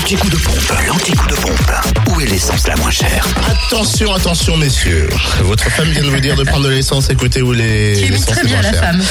L'anti-coup de pompe, l'anti-coup de pompe. Où est l'essence la moins chère Attention, attention, messieurs. Votre femme vient de vous dire de prendre de l'essence. Écoutez où les. Tu imites l'essence très est bien moins la chère. femme.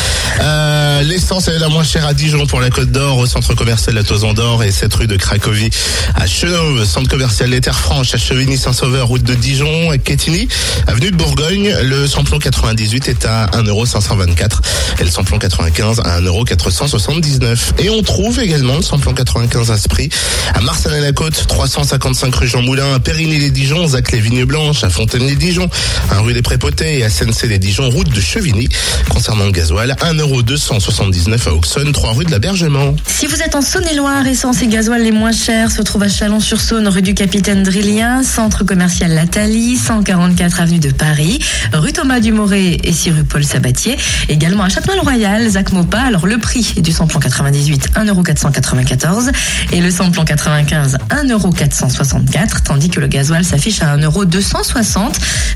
Euh, L'essence est la moins chère à Dijon pour la Côte d'Or, au centre commercial La Toison d'Or et cette rue de Cracovie à Chenauve, centre commercial Les Terres Franches à Chevigny-Saint-Sauveur, route de Dijon, à Quetigny, avenue de Bourgogne. Le samplon 98 est à 1,524€ et le samplon 95 à 1,479€. Et on trouve également le samplon 95 à ce prix à Marsanne-la-Côte, 355 rue Jean Moulin, à Périgny-les-Dijon, Zac les Vignes Blanches, à Fontaine-les-Dijon, à rue des Prépotés et à SNC-les-Dijon, route de Chevigny. Concernant le gasoil, 1,279€ à Auxonne, 3 rue de l'Abergement. Si vous êtes en Saône-et-Loire, essence et gasoil les moins chers se trouvent à Chalon-sur-Saône, rue du Capitaine Drillien, centre commercial Lathalie, 144 avenue de Paris, rue Thomas Dumoré et 6 rue Paul Sabatier. Également à Châtenois-le-Royal, Zac Mopa. Alors le prix du samplon 98, 1,494€ et le samplon 95, 1,464€, tandis que le gasoil s'affiche à 1,260€.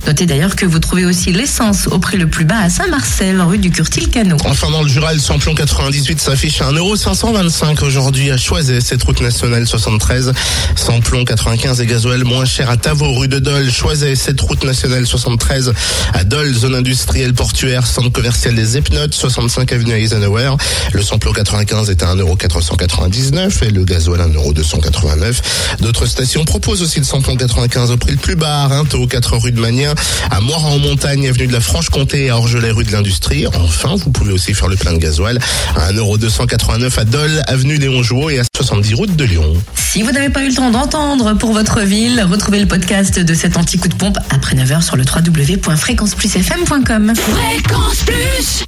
Notez d'ailleurs que vous trouvez aussi l'essence au prix le plus bas à Saint-Marcel, rue du Curtil-Canot. Enfin, dans le Jura, le samplon 98 s'affiche à 1,525€ aujourd'hui à Choiset, cette route nationale 73. Samplon 95 et gasoil moins cher à Tavaux, rue de Dole, Choiset, cette route nationale 73. À Dole, zone industrielle portuaire, centre commercial des Epnotes, 65 avenue Eisenhower. Le samplon 95 est à 1,499€ et le gasoil à 1,289€. D'autres stations proposent aussi le samplon 95 au prix le plus bas à Rinto, 4 rue de Magnin, à Moira en montagne, avenue de la Franche-Comté et à Orgelet, rue de l'Industrie. Enfin, vous pouvez aussi faire le plein de gasoil à 1,289€ à Dole, avenue Léon Jouot et à 70 route de Lyon. Si vous n'avez pas eu le temps d'entendre pour votre ville, retrouvez le podcast de cet anti-coup de pompe après 9h sur le www.fréquenceplusfm.com. Fréquence Plus